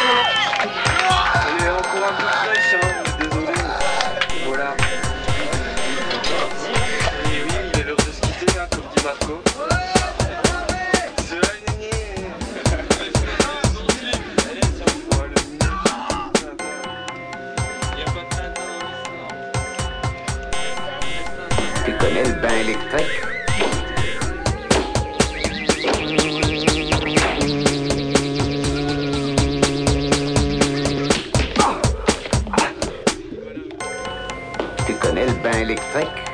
Allez, encore un peu fraîche, hein, désolé. Voilà. Et oui, il est l'heure de se quitter, hein, comme dit Marco. Tu connais le bain électrique? Tu connais le bain électrique?